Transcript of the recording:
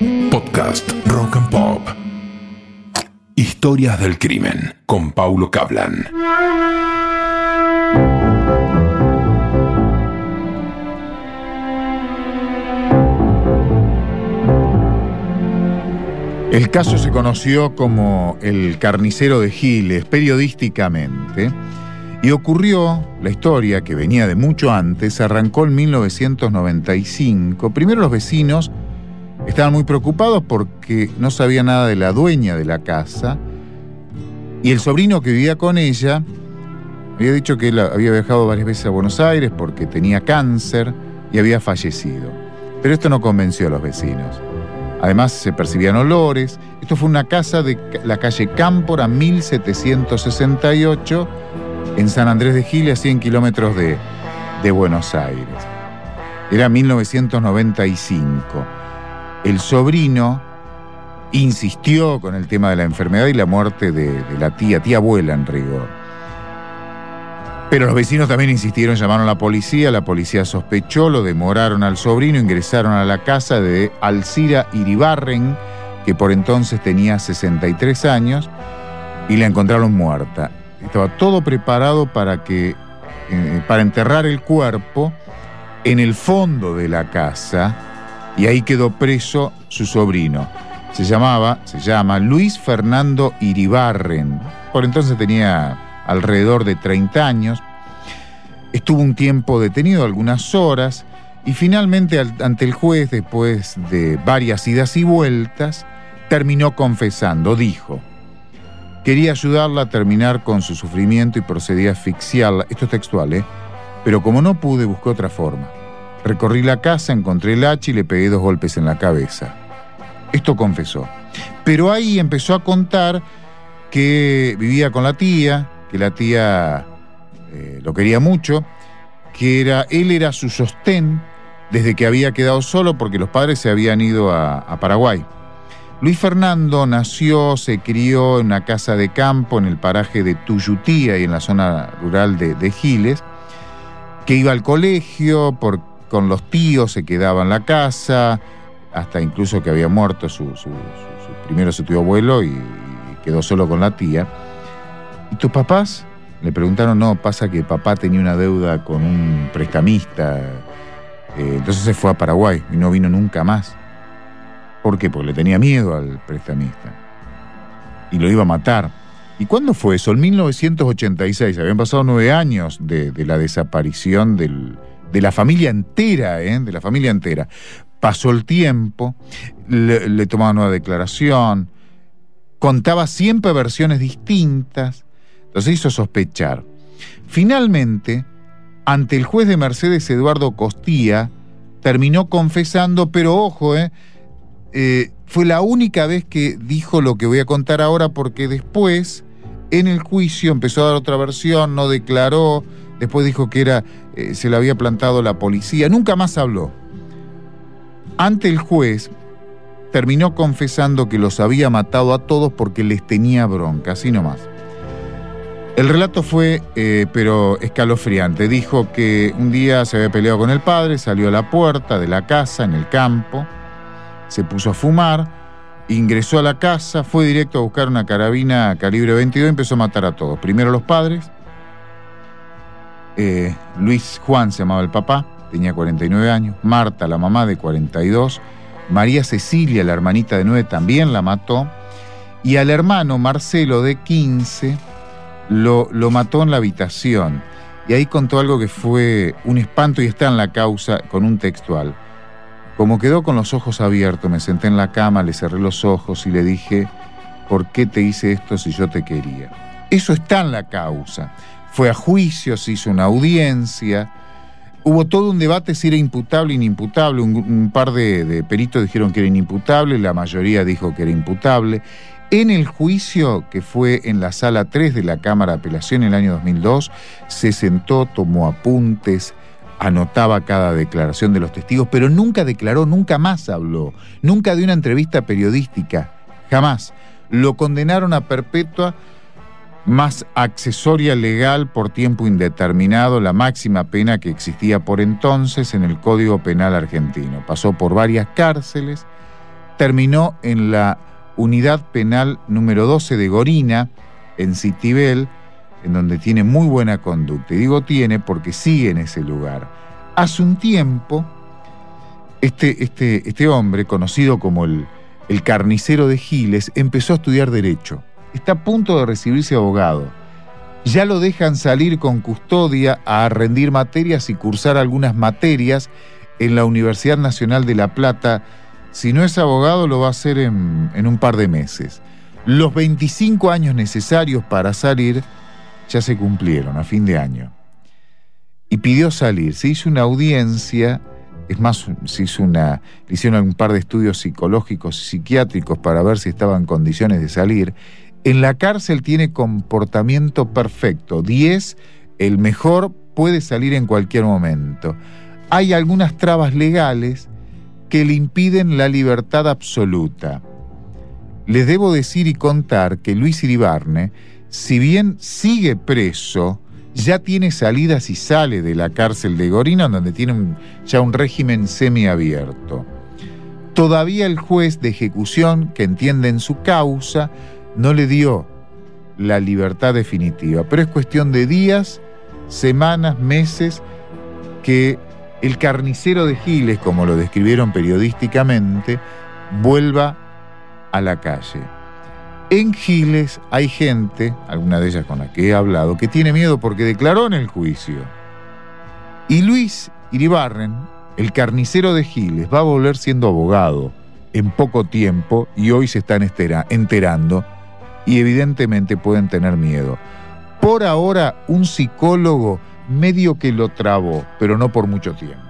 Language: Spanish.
Podcast Rock and Pop. Historias del crimen con Paulo Cablan. El caso se conoció como el carnicero de Giles periodísticamente y ocurrió, la historia que venía de mucho antes, arrancó en 1995. Primero los vecinos estaban muy preocupados porque no sabía nada de la dueña de la casa y el sobrino que vivía con ella había dicho que él había viajado varias veces a Buenos Aires porque tenía cáncer y había fallecido. Pero esto no convenció a los vecinos. Además se percibían olores. Esto fue una casa de la calle Cámpora 1768 en San Andrés de Giles, a 100 kilómetros de Buenos Aires. Era 1995. El sobrino insistió con el tema de la enfermedad y la muerte de, la tía, tía abuela en rigor. Pero los vecinos también insistieron, llamaron a la policía, la policía sospechó, lo demoraron al sobrino, ingresaron a la casa de Alcira Iribarren, que por entonces tenía 63 años, y la encontraron muerta. Estaba todo preparado para que eh, para enterrar el cuerpo en el fondo de la casa y ahí quedó preso su sobrino. Se llamaba, se llama Luis Fernando Iribarren. Por entonces tenía alrededor de 30 años. Estuvo un tiempo detenido, algunas horas, y finalmente ante el juez, después de varias idas y vueltas, terminó confesando, dijo, quería ayudarla a terminar con su sufrimiento y procedí a asfixiarla, esto es textual, ¿eh? pero como no pude, busqué otra forma. Recorrí la casa, encontré el hacha y le pegué dos golpes en la cabeza. Esto confesó. Pero ahí empezó a contar que vivía con la tía, que la tía eh, lo quería mucho, que era, él era su sostén desde que había quedado solo porque los padres se habían ido a, Paraguay. Luis Fernando nació, se crió en una casa de campo en el paraje de Tuyutía y en la zona rural de, de Giles, que iba al colegio, por, con los tíos se quedaba en la casa, hasta incluso que había muerto su, su, primero su tío abuelo y, y quedó solo con la tía. ¿Y tus papás? Le preguntaron, no, pasa que papá tenía una deuda con un prestamista, eh, entonces se fue a Paraguay y no vino nunca más. ¿Por qué? Porque le tenía miedo al prestamista y lo iba a matar. ¿Y cuándo fue eso? En 1986, habían pasado nueve años de, de la desaparición del, de la familia entera, ¿eh? de la familia entera. Pasó el tiempo, le, le tomaba nueva declaración, contaba siempre versiones distintas, entonces hizo sospechar. Finalmente, ante el juez de Mercedes Eduardo Costía, terminó confesando, pero ojo, eh, eh, fue la única vez que dijo lo que voy a contar ahora, porque después, en el juicio, empezó a dar otra versión, no declaró, después dijo que era, eh, se le había plantado la policía, nunca más habló. Ante el juez, terminó confesando que los había matado a todos porque les tenía bronca, así nomás. El relato fue, eh, pero escalofriante. Dijo que un día se había peleado con el padre, salió a la puerta de la casa en el campo, se puso a fumar, ingresó a la casa, fue directo a buscar una carabina calibre 22 y empezó a matar a todos. Primero los padres. Eh, Luis Juan se llamaba el papá, tenía 49 años. Marta, la mamá, de 42. María Cecilia, la hermanita de 9, también la mató. Y al hermano Marcelo, de 15, lo, lo, mató en la habitación. Y ahí contó algo que fue un espanto y está en la causa con un textual. Como quedó con los ojos abiertos, me senté en la cama, le cerré los ojos y le dije, ¿por qué te hice esto si yo te quería? Eso está en la causa. Fue a juicio, se hizo una audiencia. Hubo todo un debate si era imputable o inimputable. Un, par de, de peritos dijeron que era inimputable, la mayoría dijo que era imputable. En el juicio que fue en la sala 3 de la Cámara de Apelación en el año 2002, se sentó, tomó apuntes, anotaba cada declaración de los testigos, pero nunca declaró, nunca más habló, nunca dio una entrevista periodística, jamás. Lo condenaron a perpetua más accesoria legal por tiempo indeterminado, la máxima pena que existía por entonces en el Código Penal argentino. Pasó por varias cárceles terminó en la unidad penal número 12 de Gorina, en Citibel, en donde tiene muy buena conducta. Y digo tiene porque sigue en ese lugar. Hace un tiempo, este, este, este hombre, conocido como el, el carnicero de Giles, empezó a estudiar Derecho. Está a punto de recibirse abogado. Ya lo dejan salir con custodia a rendir materias y cursar algunas materias en la Universidad Nacional de La Plata. Si no es abogado, lo va a hacer en, un par de meses. Los 25 años necesarios para salir ya se cumplieron a fin de año. Y pidió salir. Se hizo una audiencia, es más, se hizo una, hicieron un par de estudios psicológicos y psiquiátricos para ver si estaba en condiciones de salir. En la cárcel tiene comportamiento perfecto. 10, el mejor, puede salir en cualquier momento. Hay algunas trabas legales que le impiden la libertad absoluta. Les debo decir y contar que Luis Iribarne si bien sigue preso, ya tiene salidas y sale de la cárcel de Gorina, donde tiene ya un régimen semiabierto. Todavía el juez de ejecución, que entiende en su causa, no le dio la libertad definitiva, pero es cuestión de días, semanas, meses, que el carnicero de Giles, como lo describieron periodísticamente, vuelva a la calle. En Giles hay gente, alguna de ellas con la que he hablado, que tiene miedo porque declaró en el juicio. Y Luis Iribarren, el carnicero de Giles, va a volver siendo abogado en poco tiempo y hoy se están enterando y evidentemente pueden tener miedo. Por ahora, un psicólogo medio que lo trabó, pero no por mucho tiempo.